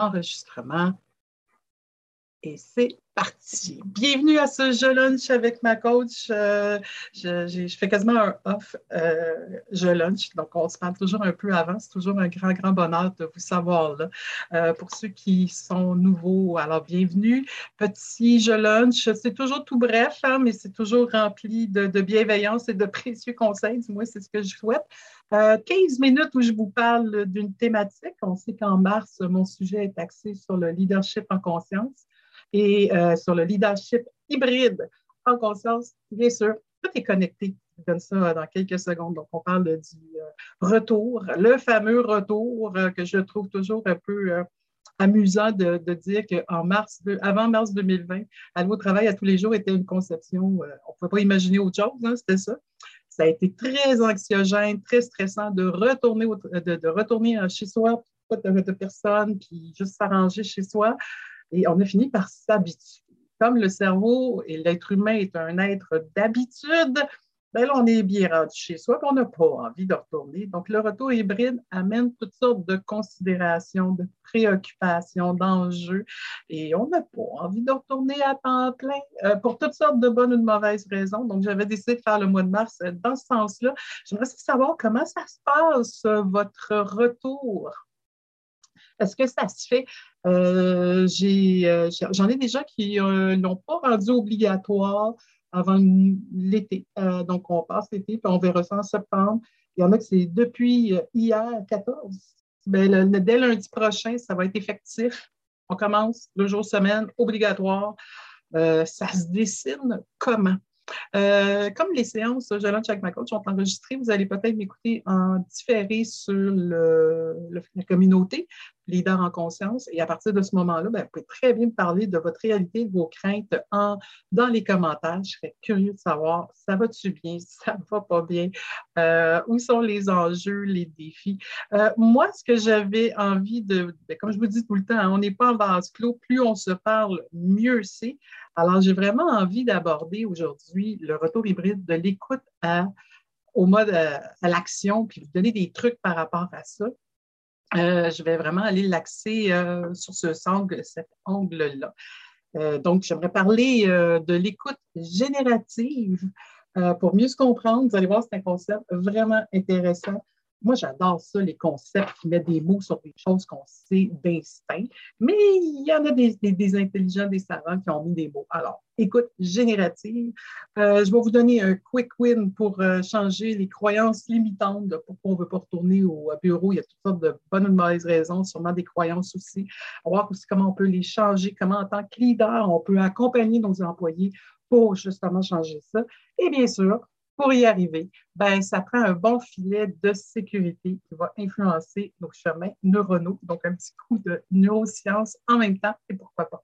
enregistrement. Et c'est parti. Bienvenue à ce Je Lunch avec ma coach. Euh, je, fais quasiment un off euh, Je Lunch, donc on se parle toujours un peu avant. C'est toujours un grand, grand bonheur de vous savoir là. Euh, pour ceux qui sont nouveaux, alors bienvenue. Petit Je Lunch, c'est toujours tout bref, hein, mais c'est toujours rempli de, de, bienveillance et de précieux conseils. Du c'est ce que je souhaite. 15 minutes où je vous parle d'une thématique. On sait qu'en mars, mon sujet est axé sur le leadership en conscience et euh, sur le leadership hybride en conscience, bien sûr, tout est connecté. Je donne ça dans quelques secondes. Donc, on parle du euh, retour, le fameux retour euh, que je trouve toujours un peu amusant de, dire qu'en mars, avant mars 2020, Allo Travail à tous les jours était une conception, on ne pouvait pas imaginer autre chose, hein, c'était ça. Ça a été très anxiogène, très stressant de retourner, de, retourner chez soi, pas de, de personnes, puis juste s'arranger chez soi. Et on a fini par s'habituer. Comme le cerveau et l'être humain est un être d'habitude, ben on est bien rendu chez soi, on n'a pas envie de retourner. Donc, le retour hybride amène toutes sortes de considérations, de préoccupations, d'enjeux, et on n'a pas envie de retourner à temps plein euh, pour toutes sortes de bonnes ou de mauvaises raisons. Donc, j'avais décidé de faire le mois de mars euh, dans ce sens-là. J'aimerais savoir comment ça se passe, votre retour. Est-ce que ça se fait? Euh, euh, j'en ai, déjà qui ne euh, l'ont pas rendu obligatoire avant l'été. donc, on passe l'été, puis on verra ça en septembre. Il y en a que c'est depuis hier, 14. Ben, dès lundi prochain, ça va être effectif. On commence le jour semaine, obligatoire. ça se dessine comment? comme les séances lunch avec ma coach sont enregistrées, vous allez peut-être m'écouter en différé sur la communauté leader en conscience. Et à partir de ce moment-là, ben, vous pouvez très bien me parler de votre réalité, de vos craintes en, dans les commentaires. Je serais curieux de savoir, ça va-tu bien, ça va pas bien, euh, où sont les enjeux, les défis? Euh, moi, ce que j'avais envie de, ben, comme je vous dis tout le temps, hein, on n'est pas en vase clos, plus on se parle, mieux c'est. Alors, j'ai vraiment envie d'aborder aujourd'hui le retour hybride de l'écoute au mode à, à l'action, puis vous donner des trucs par rapport à ça. Euh, je vais vraiment aller l'axer euh, sur ce angle, cet angle-là. Euh, donc, j'aimerais parler de l'écoute générative pour mieux se comprendre. Vous allez voir, c'est un concept vraiment intéressant moi, j'adore ça, les concepts qui mettent des mots sur des choses qu'on sait d'instinct. Mais il y en a des, intelligents, des savants qui ont mis des mots. Alors, écoute générative. Euh, je vais vous donner un quick win pour euh, changer les croyances limitantes pourquoi on ne veut pas retourner au bureau. Il y a toutes sortes de bonnes ou de mauvaises raisons, sûrement des croyances aussi. Voir aussi comment on peut les changer, comment en tant que leader, on peut accompagner nos employés pour justement changer ça. Et bien sûr, pour y arriver, ben, ça prend un bon filet de sécurité qui va influencer nos chemins neuronaux. Donc, un petit coup de neurosciences en même temps, et pourquoi pas.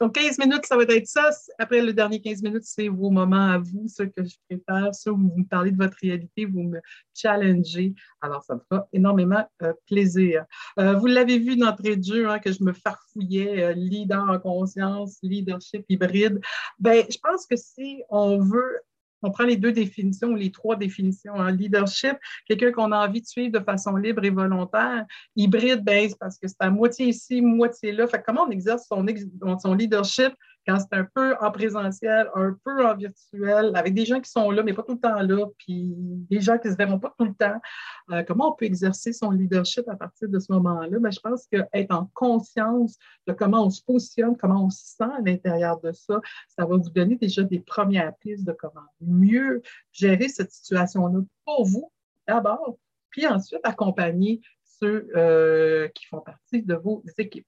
Donc, 15 minutes, ça va être ça. Après le dernier 15 minutes, c'est vos moments à vous, ce que je prépare, ceux où vous me parlez de votre réalité, vous me challengez. Alors, ça me fera énormément euh, plaisir. Euh, vous l'avez vu d'entrée de jeu, hein, que je me farfouillais, euh, leader en conscience, leadership hybride. Ben, je pense que si on veut on prend les deux définitions, les trois définitions. hein. Leadership, quelqu'un qu'on a envie de suivre de façon libre et volontaire. Hybride, ben, parce que c'est à moitié ici, moitié là. Fait comment on exerce son leadership quand c'est un peu en présentiel, un peu en virtuel, avec des gens qui sont là, mais pas tout le temps là, puis des gens qui ne se verront pas tout le temps. Euh, comment on peut exercer son leadership à partir de ce moment-là? Ben, je pense qu'être en conscience de comment on se positionne, comment on se sent à l'intérieur de ça, ça va vous donner déjà des premières pistes de comment mieux gérer cette situation-là pour vous, d'abord, puis ensuite accompagner ceux euh, qui font partie de vos équipes.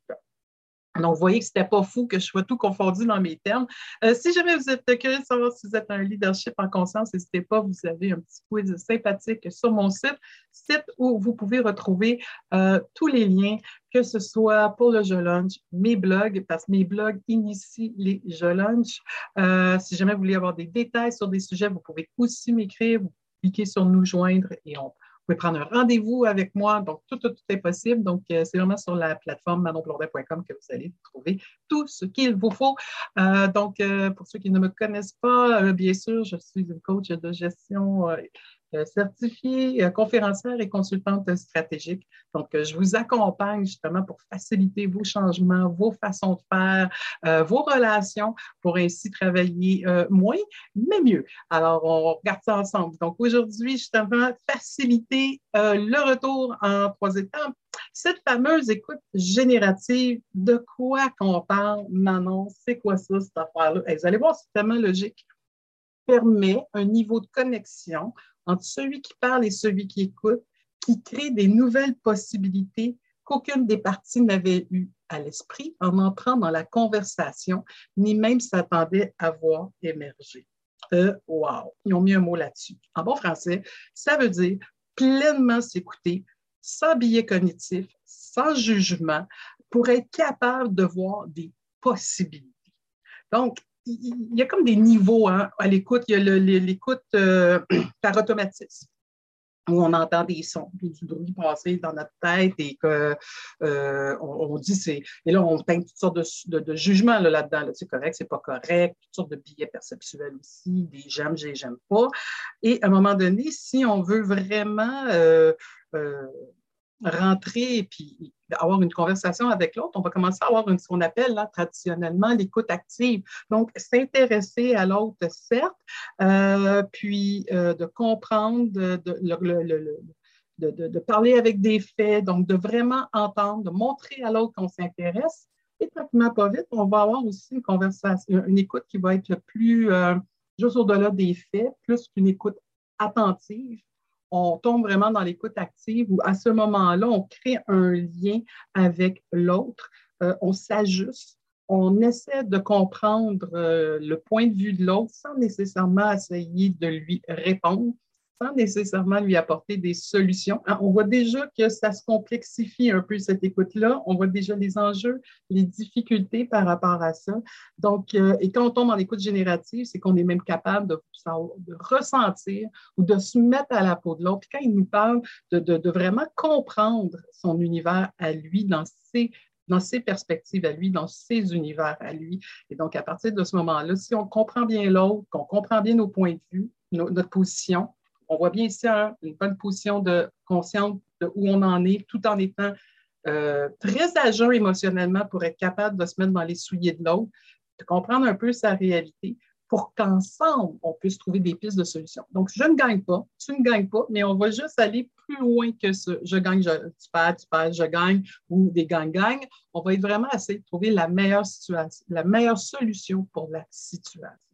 Donc, vous voyez que ce n'était pas fou que je sois tout confondu dans mes termes. Euh, si jamais vous êtes curieux de savoir si vous êtes un leadership en conscience, n'hésitez pas, vous avez un petit quiz sympathique sur mon site, site où vous pouvez retrouver euh, tous les liens, que ce soit pour le jeu lunch, mes blogs, parce que mes blogs initient les jeux lunch. Euh, si jamais vous voulez avoir des détails sur des sujets, vous pouvez aussi m'écrire, vous cliquez sur nous joindre et on pouvez prendre un rendez-vous avec moi. Donc, tout, est possible. Donc, euh, c'est vraiment sur la plateforme manonblondet.com que vous allez trouver tout ce qu'il vous faut. Euh, donc, euh, pour ceux qui ne me connaissent pas, bien sûr, je suis une coach de gestion certifiée euh, conférencière et consultante stratégique. Donc, je vous accompagne justement pour faciliter vos changements, vos façons de faire, vos relations pour ainsi travailler moins, mais mieux. Alors, on regarde ça ensemble. Donc, aujourd'hui, justement, faciliter le retour en trois étapes. Cette fameuse écoute générative, de quoi qu'on parle, Manon? C'est quoi ça, cette affaire-là? vous allez voir, c'est tellement logique permet un niveau de connexion entre celui qui parle et celui qui écoute, qui crée des nouvelles possibilités qu'aucune des parties n'avait eues à l'esprit en entrant dans la conversation, ni même s'attendait à voir émerger. Euh, wow, ils ont mis un mot là-dessus. En bon français, ça veut dire pleinement s'écouter, sans biais cognitif, sans jugement, pour être capable de voir des possibilités. Donc, il y a comme des niveaux hein, à l'écoute. Il y a l'écoute euh, par automatisme où on entend des sons, puis du bruit passer dans notre tête et qu'on euh, on, dit c'est. Et là, on peint toutes sortes de, de, jugements là-dedans. c'est correct, c'est pas correct, toutes sortes de billets perceptuels aussi, des j'aime, j'ai, j'aime pas. Et à un moment donné, si on veut vraiment euh, rentrer et puis avoir une conversation avec l'autre, on va commencer à avoir une, ce qu'on appelle là, traditionnellement l'écoute active. Donc, s'intéresser à l'autre, certes, euh, puis euh, de comprendre, de, de, de, parler avec des faits, donc de vraiment entendre, de montrer à l'autre qu'on s'intéresse. Et tranquillement, pas vite, on va avoir aussi une conversation, une écoute qui va être le plus, euh, juste au-delà des faits, plus qu'une écoute attentive on tombe vraiment dans l'écoute active où à ce moment-là, on crée un lien avec l'autre, euh, on s'ajuste, on essaie de comprendre euh, le point de vue de l'autre sans nécessairement essayer de lui répondre sans nécessairement lui apporter des solutions. Hein, on voit déjà que ça se complexifie un peu cette écoute-là. On voit déjà les enjeux, les difficultés par rapport à ça. Donc, euh, et quand on tombe en écoute générative, c'est qu'on est même capable de, ressentir ou de se mettre à la peau de l'autre. Quand il nous parle de, de, vraiment comprendre son univers à lui dans ses dans ses perspectives à lui, dans ses univers à lui. Et donc, à partir de ce moment-là, si on comprend bien l'autre, qu'on comprend bien nos points de vue, notre position, on voit bien ici une bonne position de conscience de où on en est, tout en étant euh, très agent émotionnellement pour être capable de se mettre dans les souliers de l'autre, de comprendre un peu sa réalité pour qu'ensemble, on puisse trouver des pistes de solutions. Donc, je ne gagne pas, tu ne gagnes pas, mais on va juste aller plus loin que ce je gagne, tu perds, tu perds, je gagne ou des gagne-gagne. On va être vraiment essayer de trouver la meilleure situation, la meilleure solution pour la situation.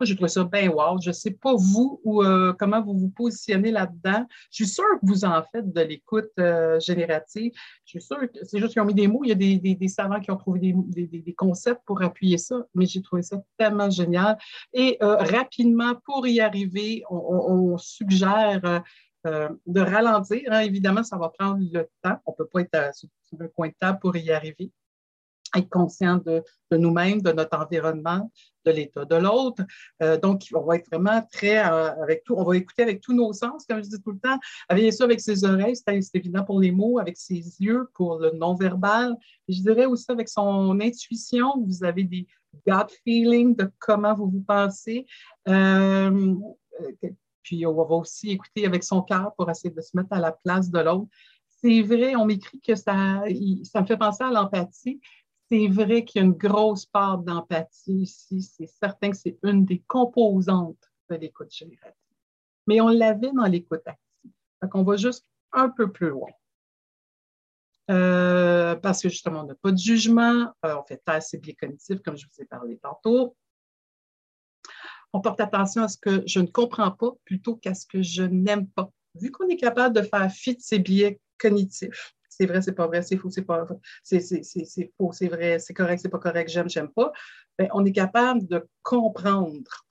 Moi, j'ai trouvé ça bien wow. Je ne sais pas vous ou euh, comment vous vous positionnez là-dedans. Je suis sûre que vous en faites de l'écoute euh, générative. Je suis sûre que c'est juste qu'ils ont mis des mots. Il y a des, des, savants qui ont trouvé des, des, concepts pour appuyer ça, mais j'ai trouvé ça tellement génial. Et euh, rapidement, pour y arriver, on, suggère de ralentir. Hein. Évidemment, ça va prendre le temps. On ne peut pas être sur un coin de table pour y arriver être conscient de, nous-mêmes, de notre environnement, de l'état de l'autre. Euh, donc, on va être vraiment très euh, avec tout, on va écouter avec tous nos sens, comme je dis tout le temps. Avec ça, avec ses oreilles, c'est évident pour les mots, avec ses yeux, pour le non-verbal. Je dirais aussi avec son intuition, vous avez des gut feelings de comment vous vous pensez. Euh, puis, on va aussi écouter avec son cœur pour essayer de se mettre à la place de l'autre. C'est vrai, on m'écrit que ça, ça me fait penser à l'empathie c'est vrai qu'il y a une grosse part d'empathie ici. C'est certain que c'est une des composantes de l'écoute générative. Mais on l'avait dans l'écoute active. Donc, on va juste un peu plus loin. Euh, parce que justement, on n'a pas de jugement, euh, on fait taire ses biais cognitifs, comme je vous ai parlé tantôt. On porte attention à ce que je ne comprends pas plutôt qu'à ce que je n'aime pas. Vu qu'on est capable de faire fi de ses biais cognitifs, c'est vrai, c'est pas vrai, c'est faux, c'est pas c'est faux, c'est vrai, c'est correct, c'est pas correct, j'aime, j'aime pas, ben, on est capable de comprendre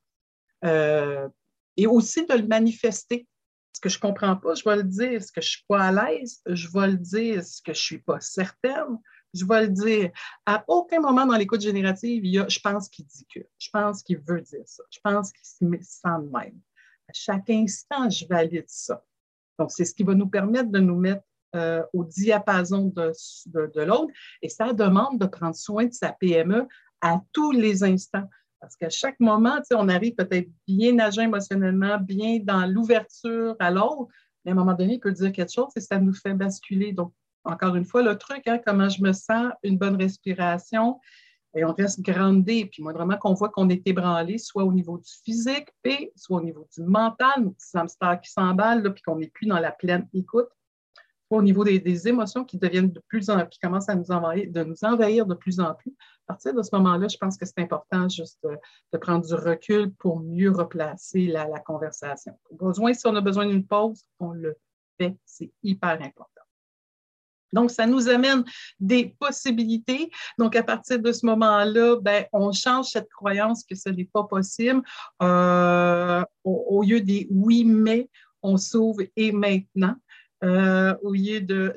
euh, et aussi de le manifester. Ce que je comprends pas, je vais le dire. Ce que je suis pas à l'aise, je vais le dire. Ce que je suis pas certaine, je vais le dire. À aucun moment dans l'écoute générative, il y a je pense qu'il dit que, je pense qu'il veut dire ça, je pense qu'il se sent de même. À chaque instant, je valide ça. Donc, c'est ce qui va nous permettre de nous mettre euh, au diapason de, l'autre et ça demande de prendre soin de sa PME à tous les instants. Parce qu'à chaque moment, on arrive peut-être bien agent émotionnellement, bien dans l'ouverture à l'autre, mais à un moment donné, il peut dire quelque chose et ça nous fait basculer. Donc, encore une fois, le truc, hein, comment je me sens, une bonne respiration, et on reste grandé. Puis moi, vraiment qu'on voit qu'on est ébranlé, soit au niveau du physique, puis soit au niveau du mental, nos petits qui s'emballent, puis qu'on n'est plus dans la pleine écoute, au niveau des, émotions qui deviennent de plus en qui commencent à nous envahir, de nous envahir de plus en plus. À partir de ce moment-là, je pense que c'est important juste de, prendre du recul pour mieux replacer la, conversation. besoin, si on a besoin d'une pause, on le fait. C'est hyper important. Donc, ça nous amène des possibilités. Donc, à partir de ce moment-là, ben, on change cette croyance que ce n'est pas possible. Euh, au, lieu des oui, mais, on s'ouvre et maintenant. Euh, de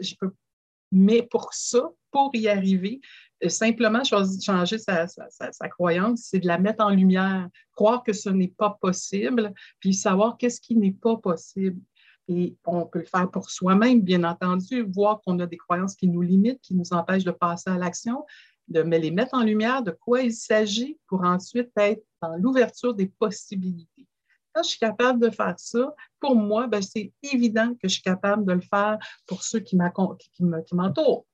mais pour ça, pour y arriver, euh, simplement changer sa, sa croyance, c'est de la mettre en lumière, croire que ce n'est pas possible, puis savoir qu'est-ce qui n'est pas possible. Et on peut le faire pour soi-même, bien entendu, voir qu'on a des croyances qui nous limitent, qui nous empêchent de passer à l'action, de les mettre en lumière de quoi il s'agit pour ensuite être dans l'ouverture des possibilités. Quand je suis capable de faire ça, pour moi, ben, c'est évident que je suis capable de le faire pour ceux qui m'entourent.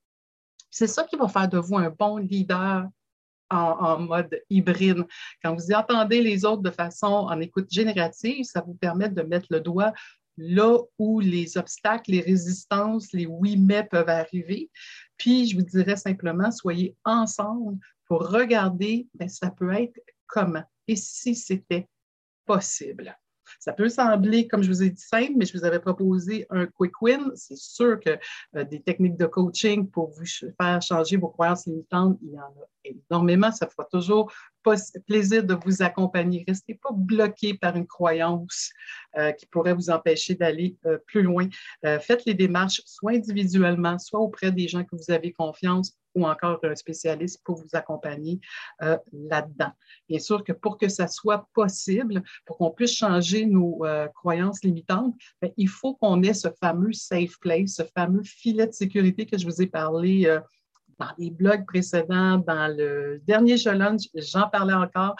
C'est ça qui va faire de vous un bon leader en, mode hybride. Quand vous entendez les autres de façon en écoute générative, ça vous permet de mettre le doigt là où les obstacles, les résistances, les oui mais peuvent arriver. Puis, je vous dirais simplement, soyez ensemble pour regarder, bien, ça peut être comment et si c'était possible. Ça peut sembler, comme je vous ai dit, simple, mais je vous avais proposé un quick win. C'est sûr que euh, des techniques de coaching pour vous faire changer vos croyances limitantes, il y en a énormément. Ça fera toujours plaisir de vous accompagner. Restez pas bloqué par une croyance euh, qui pourrait vous empêcher d'aller euh, plus loin. faites les démarches soit individuellement, soit auprès des gens que vous avez confiance ou encore un spécialiste pour vous accompagner euh, là-dedans. Bien sûr que pour que ça soit possible, pour qu'on puisse changer nos euh, croyances limitantes, bien, il faut qu'on ait ce fameux safe place, ce fameux filet de sécurité que je vous ai parlé euh, dans les blogs précédents, dans le dernier challenge, j'en parlais encore,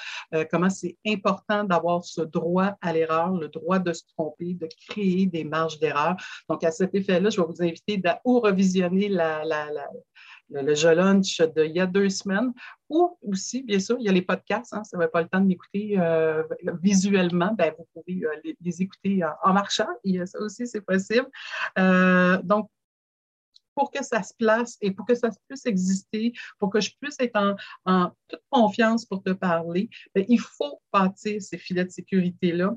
comment c'est important d'avoir ce droit à l'erreur, le droit de se tromper, de créer des marges d'erreur. Donc, à cet effet-là, je vais vous inviter à ou revisionner la, le, jeu lunch d'il y a deux semaines. Ou aussi, bien sûr, il y a les podcasts. Hein, ça n'avait pas le temps de m'écouter euh, visuellement. Ben, vous pouvez euh, les, écouter en, marchant. Et ça aussi, c'est possible. Euh, donc, pour que ça se place et pour que ça puisse exister, pour que je puisse être en, en toute confiance pour te parler, ben, il faut bâtir ces filets de sécurité-là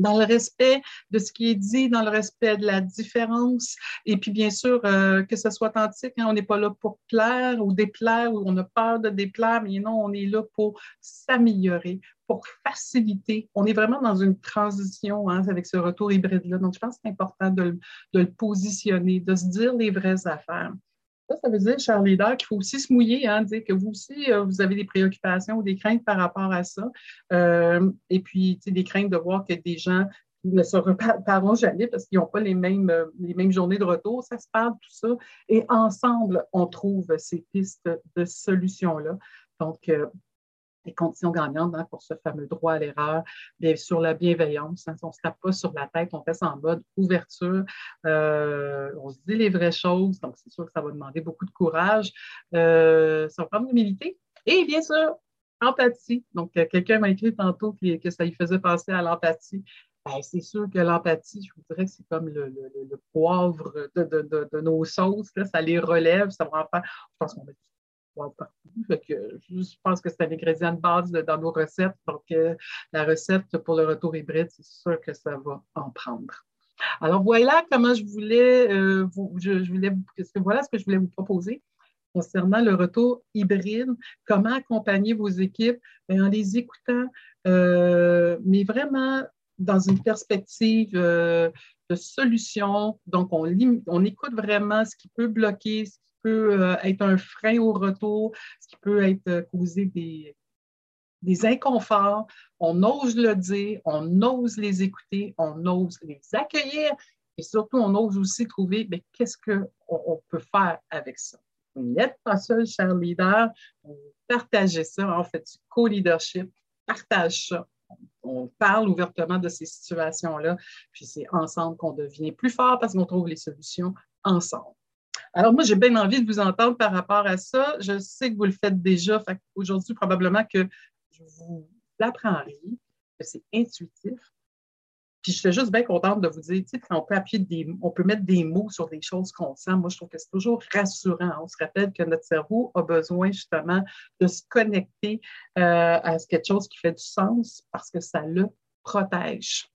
dans le respect de ce qui est dit, dans le respect de la différence. Et puis, bien sûr, euh, que ce soit authentique. Hein, on n'est pas là pour plaire ou déplaire ou on a peur de déplaire, mais non, on est là pour s'améliorer, pour faciliter. On est vraiment dans une transition hein, avec ce retour hybride-là. Donc, je pense que c'est important de, de le positionner, de se dire les vraies affaires. Ça, ça veut dire, cher leader, qu'il faut aussi se mouiller, hein, dire que vous aussi, euh, vous avez des préoccupations ou des craintes par rapport à ça. Euh, et puis, des craintes de voir que des gens ne se reparleront jamais parce qu'ils n'ont pas les mêmes, euh, les mêmes journées de retour. Ça se parle, tout ça. Et ensemble, on trouve ces pistes de solutions-là. Donc, conditions gagnantes hein, pour ce fameux droit à l'erreur, bien sur la bienveillance. Hein, on ne se tape pas sur la tête, on reste en mode ouverture, euh, on se dit les vraies choses, donc c'est sûr que ça va demander beaucoup de courage. Euh, ça va prendre l'humilité et bien sûr, empathie. Donc, euh, quelqu'un m'a écrit tantôt que, ça lui faisait penser à l'empathie. Ben, c'est sûr que l'empathie, je vous dirais que c'est comme le, poivre de, nos sauces. ça les relève, ça va en faire. Je pense qu'on va je pense que c'est un ingrédient de base dans nos recettes. Donc, euh, la recette pour le retour hybride, c'est sûr que ça va en prendre. Alors, voilà comment je voulais, euh, vous, voilà ce que je voulais vous proposer concernant le retour hybride, comment accompagner vos équipes ben, en les écoutant, euh, mais vraiment dans une perspective de solution. Donc, on, on écoute vraiment ce qui peut bloquer, ce peut euh, être un frein au retour, ce qui peut être euh, causé des, des inconforts. On ose le dire, on ose les écouter, on ose les accueillir et surtout, on ose aussi trouver mais qu'est-ce qu'on on peut faire avec ça. Vous n'êtes pas seul, cher leader. Partagez ça, en fait, du co-leadership. partage ça. On parle ouvertement de ces situations-là, puis c'est ensemble qu'on devient plus fort parce qu'on trouve les solutions ensemble. Alors, moi, j'ai bien envie de vous entendre par rapport à ça. Je sais que vous le faites déjà. Aujourd'hui, probablement que je vous l'apprendrai, que c'est intuitif. Puis je suis juste bien contente de vous dire, tu sais, on peut appuyer des, on peut mettre des mots sur des choses qu'on sent. Moi, je trouve que c'est toujours rassurant. On se rappelle que notre cerveau a besoin justement de se connecter euh, à quelque chose qui fait du sens parce que ça le protège.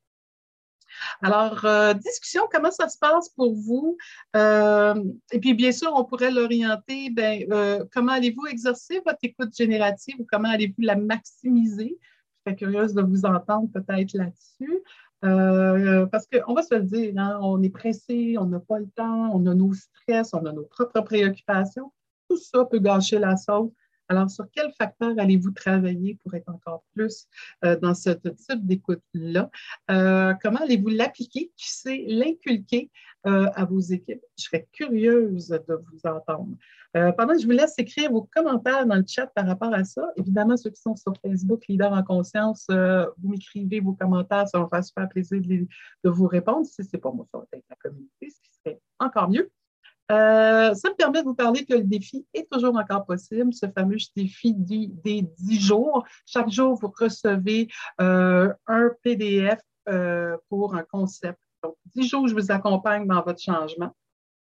Alors, euh, discussion, comment ça se passe pour vous? Euh, et puis, bien sûr, on pourrait l'orienter, ben, comment allez-vous exercer votre écoute générative ou comment allez-vous la maximiser? Je serais curieuse de vous entendre peut-être là-dessus. Euh, parce qu'on va se le dire, hein, on est pressé, on n'a pas le temps, on a nos stress, on a nos propres préoccupations. Tout ça peut gâcher la sauce. Alors, sur quel facteur allez-vous travailler pour être encore plus euh, dans ce type d'écoute-là? Euh, comment allez-vous l'appliquer? Qui sait l'inculquer euh, à vos équipes? Je serais curieuse de vous entendre. pendant que je vous laisse écrire vos commentaires dans le chat par rapport à ça, évidemment, ceux qui sont sur Facebook, Leader en conscience, vous m'écrivez vos commentaires, ça va me faire super plaisir de, de vous répondre. Si ce n'est pas moi, ça va être la communauté, ce qui serait encore mieux. Euh, ça me permet de vous parler que le défi est toujours encore possible, ce fameux défi des 10 jours. Chaque jour, vous recevez euh, un PDF euh, pour un concept. Donc, 10 jours, je vous accompagne dans votre changement.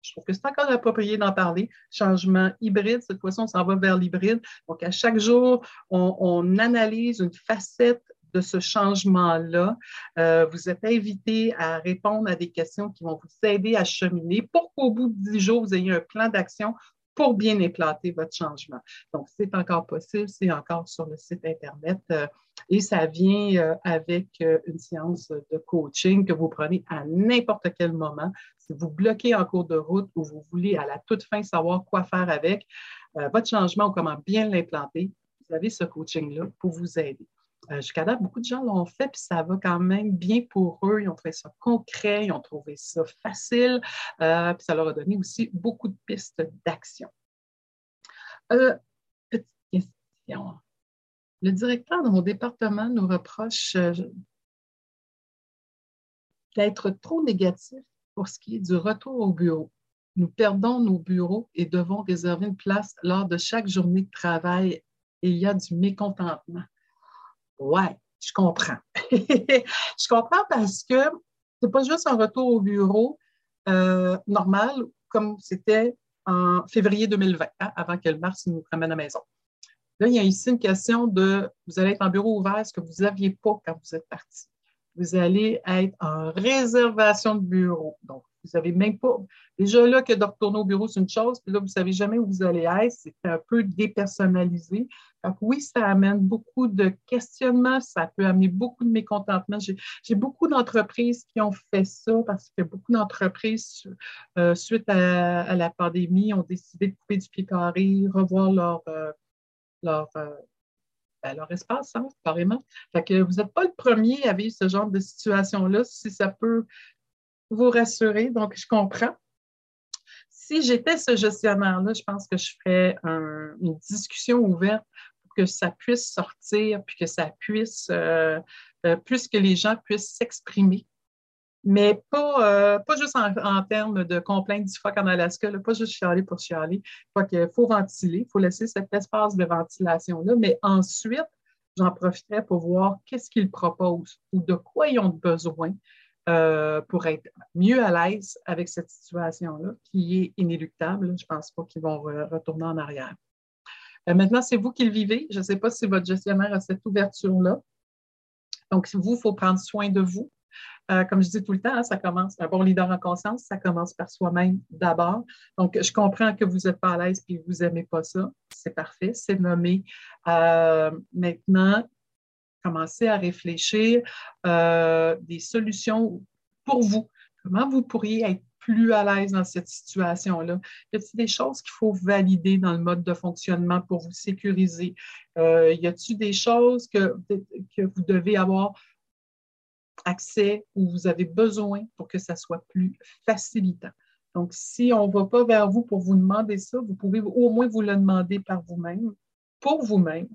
Je trouve que c'est encore approprié d'en parler. Changement hybride, cette fois-ci, on s'en va vers l'hybride. Donc, à chaque jour, on, on analyse une facette de ce changement-là. Euh, vous êtes invité à répondre à des questions qui vont vous aider à cheminer pour qu'au bout de dix jours, vous ayez un plan d'action pour bien implanter votre changement. Donc, c'est encore possible, c'est encore sur le site Internet euh, et ça vient euh, avec une séance de coaching que vous prenez à n'importe quel moment. Si vous bloquez en cours de route ou vous voulez à la toute fin savoir quoi faire avec votre changement ou comment bien l'implanter, vous avez ce coaching-là pour vous aider. Euh, jusqu'à date, beaucoup de gens l'ont fait, puis ça va quand même bien pour eux. Ils ont trouvé ça concret, ils ont trouvé ça facile, euh, puis ça leur a donné aussi beaucoup de pistes d'action. Euh, petite question. Le directeur de mon département nous reproche d'être trop négatif pour ce qui est du retour au bureau. Nous perdons nos bureaux et devons réserver une place lors de chaque journée de travail. Et il y a du mécontentement. Ouais, je comprends. je comprends parce que c'est pas juste un retour au bureau euh, normal comme c'était en février 2020, hein, avant que le mars nous ramène à la maison. Là, il y a ici une question de vous allez être en bureau ouvert, ce que vous n'aviez pas quand vous êtes parti? Vous allez être en réservation de bureau. Donc, vous savez même pas. Déjà là, que de retourner au bureau, c'est une chose, puis là, vous ne savez jamais où vous allez être. C'est un peu dépersonnalisé. Donc, oui, ça amène beaucoup de questionnements, ça peut amener beaucoup de mécontentement. J'ai beaucoup d'entreprises qui ont fait ça parce que beaucoup d'entreprises, euh, suite à, la pandémie, ont décidé de couper du pied carré, revoir leur, euh, euh, ben, leur espace, hein, carrément. Fait que vous n'êtes pas le premier à vivre ce genre de situation-là. Si ça peut vous rassurer. Donc, je comprends. Si j'étais ce gestionnaire-là, je pense que je ferais une discussion ouverte pour que ça puisse sortir, puis que ça puisse, euh, euh, plus que les gens puissent s'exprimer. Mais pas, euh, pas juste en, termes de complaintes du phoque en Alaska, pas juste chialer pour chialer. Il faut ventiler, il faut laisser cet espace de ventilation-là. Mais ensuite, j'en profiterai pour voir qu'est-ce qu'ils proposent ou de quoi ils ont besoin euh, pour être mieux à l'aise avec cette situation-là, qui est inéluctable. Je ne pense pas qu'ils vont retourner en arrière. Euh, maintenant, c'est vous qui le vivez. Je ne sais pas si votre gestionnaire a cette ouverture-là. Donc, vous, il faut prendre soin de vous. Euh, comme je dis tout le temps, ça commence, un bon leader en conscience, ça commence par soi-même d'abord. Donc, je comprends que vous n'êtes pas à l'aise et que vous n'aimez pas ça. C'est parfait, c'est nommé. maintenant, commencer à réfléchir euh, des solutions pour vous. Comment vous pourriez être plus à l'aise dans cette situation-là? Y a-t-il des choses qu'il faut valider dans le mode de fonctionnement pour vous sécuriser? Euh, y a-t-il des choses que, que vous devez avoir accès ou vous avez besoin pour que ça soit plus facilitant? Donc, si on ne va pas vers vous pour vous demander ça, vous pouvez au moins vous le demander par vous-même, pour vous-même,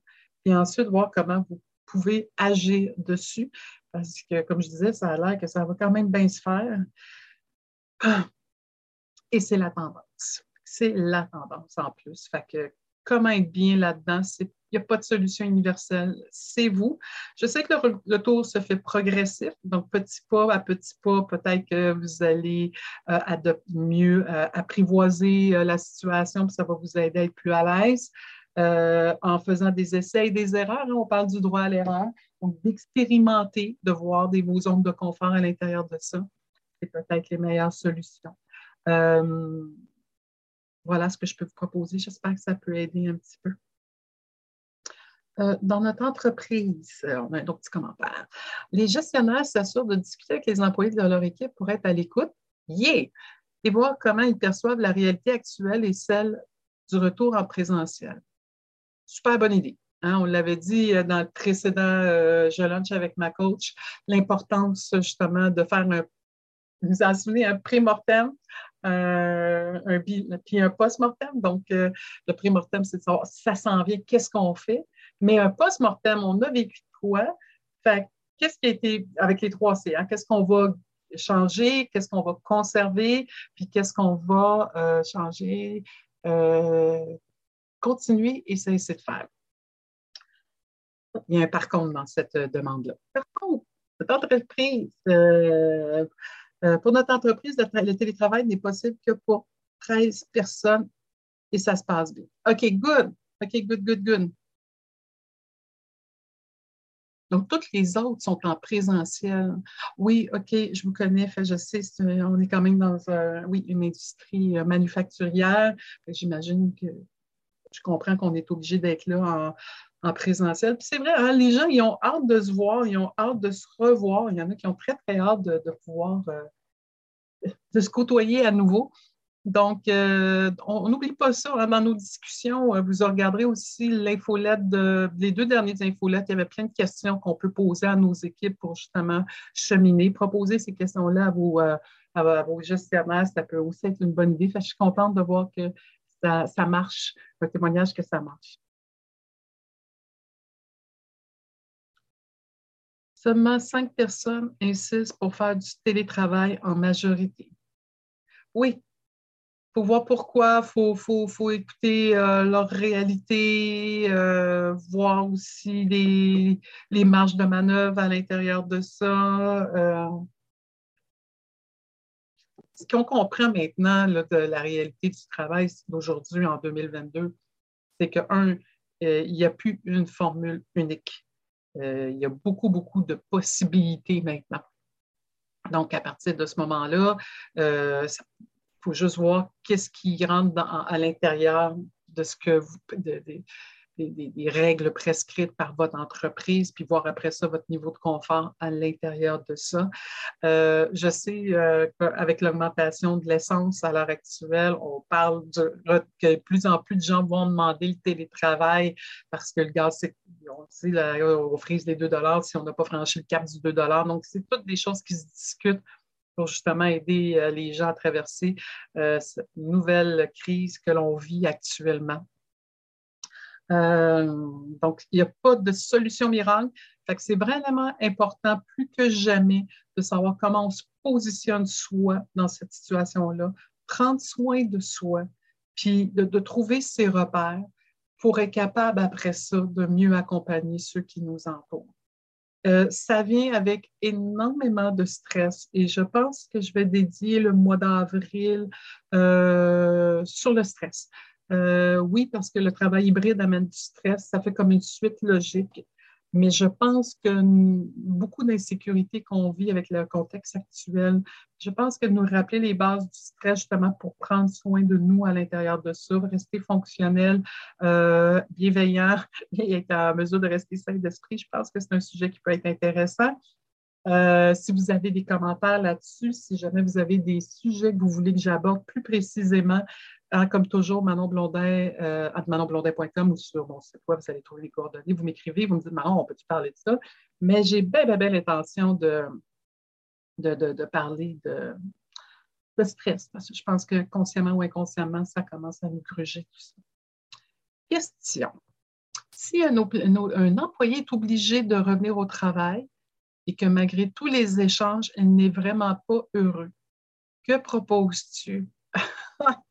et ensuite voir comment vous pouvez agir dessus parce que, comme je disais, ça a l'air que ça va quand même bien se faire. Et c'est la tendance. C'est la tendance en plus. Fait que comment être bien là-dedans, il n'y a pas de solution universelle, c'est vous. Je sais que le, tour se fait progressif, donc petit pas à petit pas, peut-être que vous allez euh, mieux euh, apprivoiser euh, la situation, puis ça va vous aider à être plus à l'aise. en faisant des essais et des erreurs. on parle du droit à l'erreur. Donc, d'expérimenter, de voir des vos zones de confort à l'intérieur de ça, c'est peut-être les meilleures solutions. Voilà ce que je peux vous proposer. J'espère que ça peut aider un petit peu. Euh, dans notre entreprise, euh, on a un autre petit commentaire. Les gestionnaires s'assurent de discuter avec les employés de leur équipe pour être à l'écoute. Yeah! Et voir comment ils perçoivent la réalité actuelle et celle du retour en présentiel. Super bonne idée. Hein? on l'avait dit euh, dans le précédent Je lunch avec ma coach, l'importance justement de faire un, vous en souvenez, un pré-mortem euh, puis un post-mortem. Donc, euh, le pré-mortem, c'est ça, ça s'en vient, qu'est-ce qu'on fait? Mais un post-mortem, on a vécu quoi? Fait qu'est-ce qui a été avec les trois C? Hein? Qu'est-ce qu'on va changer? Qu'est-ce qu'on va conserver? Puis qu'est-ce qu'on va euh, changer? continuer et cesser de faire. Il y a un par contre dans cette demande-là. Par contre, cette entreprise pour notre entreprise, le, télétravail n'est possible que pour 13 personnes et ça se passe bien. OK, good. OK, good, good, good. Donc, toutes les autres sont en présentiel. Oui, OK, je vous connais, je sais, on est quand même dans une industrie euh, manufacturière. J'imagine que je comprends qu'on est obligé d'être là en, en présentiel. Puis c'est vrai, hein, les gens, ils ont hâte de se voir, ils ont hâte de se revoir. Il y en a qui ont très, très hâte de, pouvoir euh, de se côtoyer à nouveau. Donc, euh, on n'oublie pas ça hein, dans nos discussions. Euh, vous regarderez aussi l'infolette, de, les deux dernières infolettes. Il y avait plein de questions qu'on peut poser à nos équipes pour justement cheminer. Proposer ces questions-là à vos, gestionnaires, ça peut aussi être une bonne idée. je suis contente de voir que ça, ça marche, un témoignage que ça marche. Seulement cinq personnes insistent pour faire du télétravail en majorité. Oui, il faut voir pourquoi, il faut, écouter euh, leur réalité, euh, voir aussi les, marges de manœuvre à l'intérieur de ça. Euh. ce qu'on comprend maintenant de la réalité du travail d'aujourd'hui en 2022, c'est que, un, il n'y a plus une formule unique. Euh, il y a beaucoup, beaucoup de possibilités maintenant. Donc, à partir de ce moment-là, il euh, faut juste voir qu'est-ce qui rentre à l'intérieur de ce que vous, des, règles prescrites par votre entreprise, puis voir après ça votre niveau de confort à l'intérieur de ça. Euh, je sais euh, qu'avec l'augmentation de l'essence à l'heure actuelle, on parle de, que plus en plus de gens vont demander le télétravail parce que le gaz, on sait, on frise les 2 si on n'a pas franchi le cap du 2 Donc, c'est toutes des choses qui se discutent pour justement aider euh, les gens à traverser cette nouvelle crise que l'on vit actuellement. Euh, donc, il n'y a pas de solution miracle. C'est vraiment important, plus que jamais, de savoir comment on se positionne soi dans cette situation-là, prendre soin de soi, puis de, trouver ses repères pour être capable, après ça, de mieux accompagner ceux qui nous entourent. Euh, ça vient avec énormément de stress et je pense que je vais dédier le mois d'avril euh, sur le stress. Euh, oui, parce que le travail hybride amène du stress, ça fait comme une suite logique. Mais je pense que beaucoup d'insécurité qu'on vit avec le contexte actuel, je pense que nous rappeler les bases du stress justement pour prendre soin de nous à l'intérieur de ça, rester fonctionnel, euh, bienveillant et être en mesure de rester sain d'esprit, je pense que c'est un sujet qui peut être intéressant. Euh, si vous avez des commentaires là-dessus, si jamais vous avez des sujets que vous voulez que j'aborde plus précisément, hein, comme toujours, Manon Blondin, euh, manonblondin.com ou sur mon site web, vous allez trouver les coordonnées. Vous m'écrivez, vous me dites, Manon, on peut-tu parler de ça? Mais j'ai belle, belle, belle intention de, de, parler de, stress, parce que je pense que consciemment ou inconsciemment, ça commence à nous gruger tout ça. Question. si un, employé est obligé de revenir au travail et que malgré tous les échanges, il n'est vraiment pas heureux, que proposes-tu?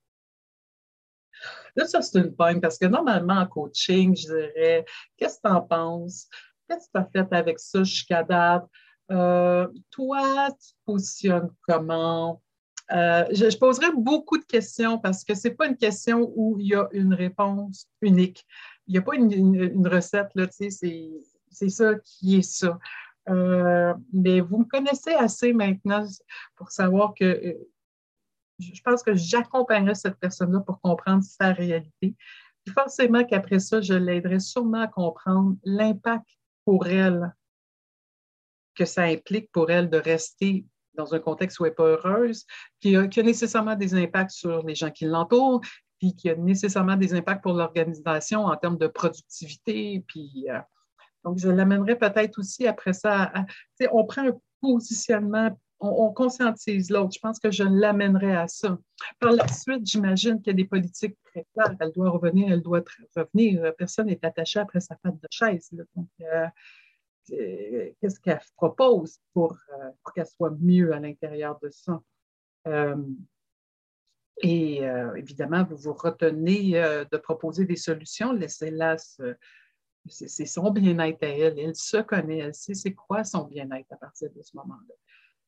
Là, ça, c'est une pointe parce que normalement, en coaching, je dirais Qu'est-ce que tu en penses? Qu'est-ce que tu as fait avec ça jusqu'à date? Euh, toi, tu te positionnes comment? Euh, je, poserai beaucoup de questions parce que ce n'est pas une question où il y a une réponse unique. Il n'y a pas une, recette, là, tu sais, c'est ça qui est ça. Euh, mais vous me connaissez assez maintenant pour savoir que je pense que j'accompagnerai cette personne-là pour comprendre sa réalité. Puis forcément qu'après ça, je l'aiderai sûrement à comprendre l'impact pour elle que ça implique pour elle de rester dans un contexte où elle n'est pas heureuse, qui a, qui a nécessairement des impacts sur les gens qui l'entourent, puis qui a nécessairement des impacts pour l'organisation en termes de productivité. Puis, euh, donc, je l'amènerai peut-être aussi après ça. on prend un positionnement on, conscientise l'autre. Je pense que je l'amènerai à ça. Par la suite, j'imagine qu'il y a des politiques très claires. Elle doit revenir, elle doit revenir. Personne n'est attaché après sa patte de chaise. Donc, euh, euh, qu'est-ce qu'elle propose pour, euh, pour qu'elle soit mieux à l'intérieur de ça? et évidemment, vous vous retenez de proposer des solutions. Laissez-la c'est son bien-être à elle. Elle se connaît, elle sait c'est quoi son bien-être à partir de ce moment-là.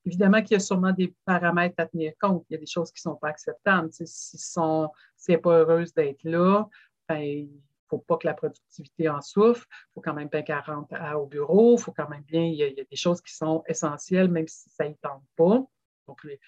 Évidemment qu'il y a sûrement des paramètres à tenir compte. Il y a des choses qui ne sont pas acceptables. si sont, si n'est pas heureuse d'être là, ben, il ne faut pas que la productivité en souffre. Il faut quand même bien qu'elle rentre au bureau. Il faut quand même bien, il y, a, des choses qui sont essentielles, même si ça ne tente pas. Donc, il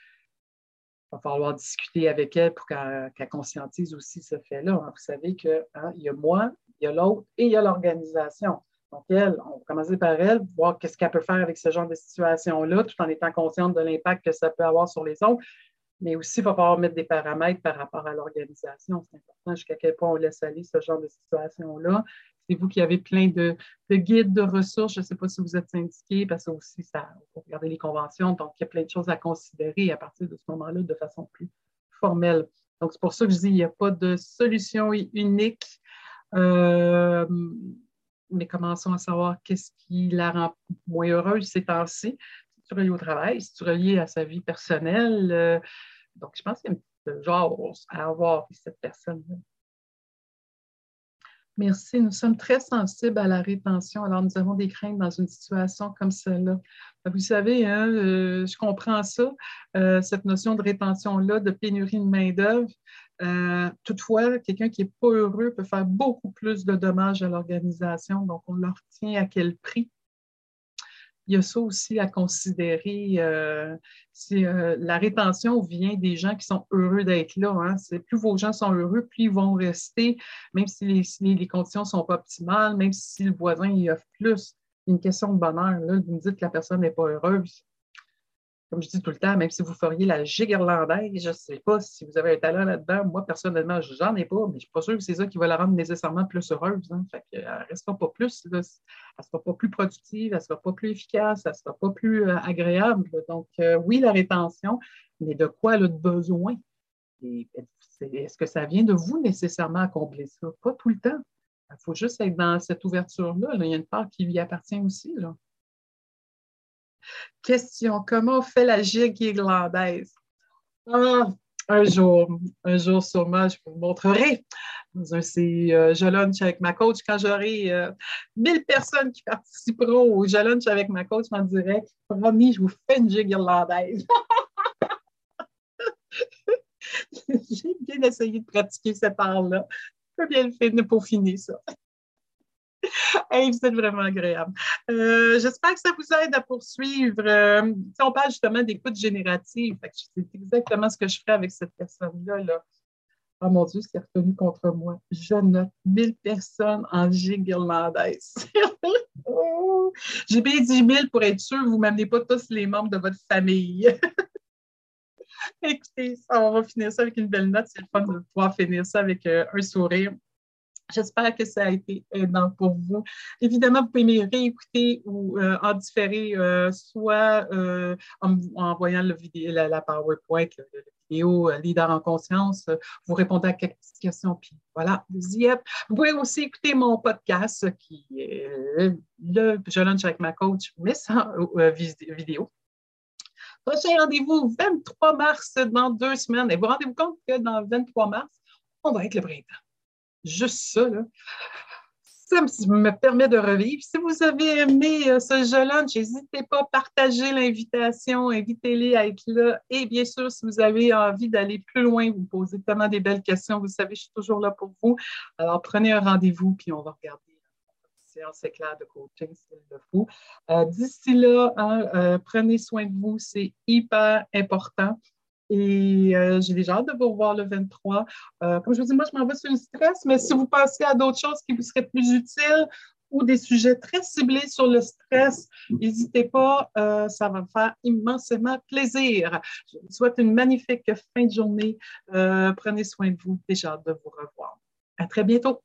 va falloir discuter avec elle pour qu'elle conscientise aussi ce fait-là. Vous savez qu'il hein, y a moi, il y a l'autre et il y a l'organisation. Donc, elle, on va commencer par elle, voir qu'est-ce qu'elle peut faire avec ce genre de situation-là, tout en étant consciente de l'impact que ça peut avoir sur les autres. Mais aussi, il va falloir mettre des paramètres par rapport à l'organisation. C'est important jusqu'à quel point on laisse aller ce genre de situation-là. C'est vous qui avez plein de, guides, de ressources. Je ne sais pas si vous êtes syndiqué, parce que aussi, ça, faut regarder les conventions. Donc, il y a plein de choses à considérer à partir de ce moment-là de façon plus formelle. Donc, c'est pour ça que je dis qu'il n'y a pas de solution unique. Euh, mais commençons à savoir qu'est-ce qui la rend moins heureuse ces temps-ci. Si tu relié au travail, si tu relié à sa vie personnelle. Euh, donc, je pense qu'il y a un petit genre à avoir cette personne-là. Merci. Nous sommes très sensibles à la rétention. Alors, nous avons des craintes dans une situation comme celle-là. Vous savez, hein, euh, je comprends ça, euh, cette notion de rétention-là, de pénurie de main-d'œuvre. Euh, toutefois, quelqu'un qui n'est pas heureux peut faire beaucoup plus de dommages à l'organisation. Donc, on leur tient à quel prix? Il y a ça aussi à considérer. Euh, euh, la rétention vient des gens qui sont heureux d'être là. Hein. Plus vos gens sont heureux, plus ils vont rester, même si les, conditions ne sont pas optimales, même si le voisin y offre plus. Une question de bonheur. Là, vous me dites que la personne n'est pas heureuse comme je dis tout le temps, même si vous feriez la gigue irlandaise, je ne sais pas si vous avez un talent là-dedans. Moi, personnellement, j'en ai pas, mais je ne suis pas sûre que c'est ça qui va la rendre nécessairement plus heureuse. Hein. Elle ne restera pas plus, elle ne sera pas plus productive, elle ne sera pas plus efficace, elle ne sera pas plus euh, agréable. Donc, euh, oui, la rétention, mais de quoi elle a besoin? Est-ce que ça vient de vous nécessairement à combler ça? Pas tout le temps. Il faut juste être dans cette ouverture-là. Il y a une part qui lui appartient aussi. Là. Question, comment on fait la gigue irlandaise? Ah, un jour, un jour sûrement, je vous montrerai. Euh, Je lunch avec ma coach quand j'aurai 1000 euh, personnes qui participeront au Je lunch avec ma coach en direct. Promis, je vous fais une gigue irlandaise. J'ai bien essayé de pratiquer cette art-là. Je peux bien le faire pour finir ça. hey, vous êtes vraiment agréable. Euh, j'espère que ça vous aide à poursuivre. Euh, on parle justement d'écoute générative. C'est exactement ce que je ferai avec cette personne-là. Là. Oh mon Dieu, c'est retenu contre moi. Je note 1000 personnes en gigue irlandaise. J'ai bien dit 1000 pour être sûr, vous ne m'amenez pas tous les membres de votre famille. Écoutez, on va finir ça avec une belle note. C'est le fun de pouvoir finir ça avec euh, un sourire J'espère que ça a été aidant pour vous. Évidemment, vous pouvez me réécouter ou euh, en différer, euh, soit euh, en, envoyant le vidéo, la, PowerPoint, la, vidéo Leader en conscience. Vous répondez à quelques questions, puis voilà, yep. Vous pouvez aussi écouter mon podcast qui est le Je lunch avec ma coach, mais sans vidéo. Prochain rendez-vous, 23 mars, dans deux semaines. Et vous rendez-vous compte que dans le 23 mars, on va être le printemps juste ça, ça me permet de revivre. Si vous avez aimé euh, ce jeu lunch, n'hésitez pas à partager l'invitation, invitez-les à être là. Et bien sûr, si vous avez envie d'aller plus loin, vous posez tellement des belles questions, vous savez, je suis toujours là pour vous. Alors, prenez un rendez-vous, puis on va regarder séance éclair de coaching s'il le faut. Euh, d'ici là, hein, euh, prenez soin de vous, c'est hyper important. Et euh, j'ai déjà hâte de vous revoir le 23. Euh, comme je vous dis, moi, je m'en vais sur le stress, mais si vous pensez à d'autres choses qui vous seraient plus utiles ou des sujets très ciblés sur le stress, n'hésitez pas, euh, ça va me faire immensément plaisir. Je vous souhaite une magnifique fin de journée. prenez soin de vous. Déjà hâte de vous revoir. À très bientôt.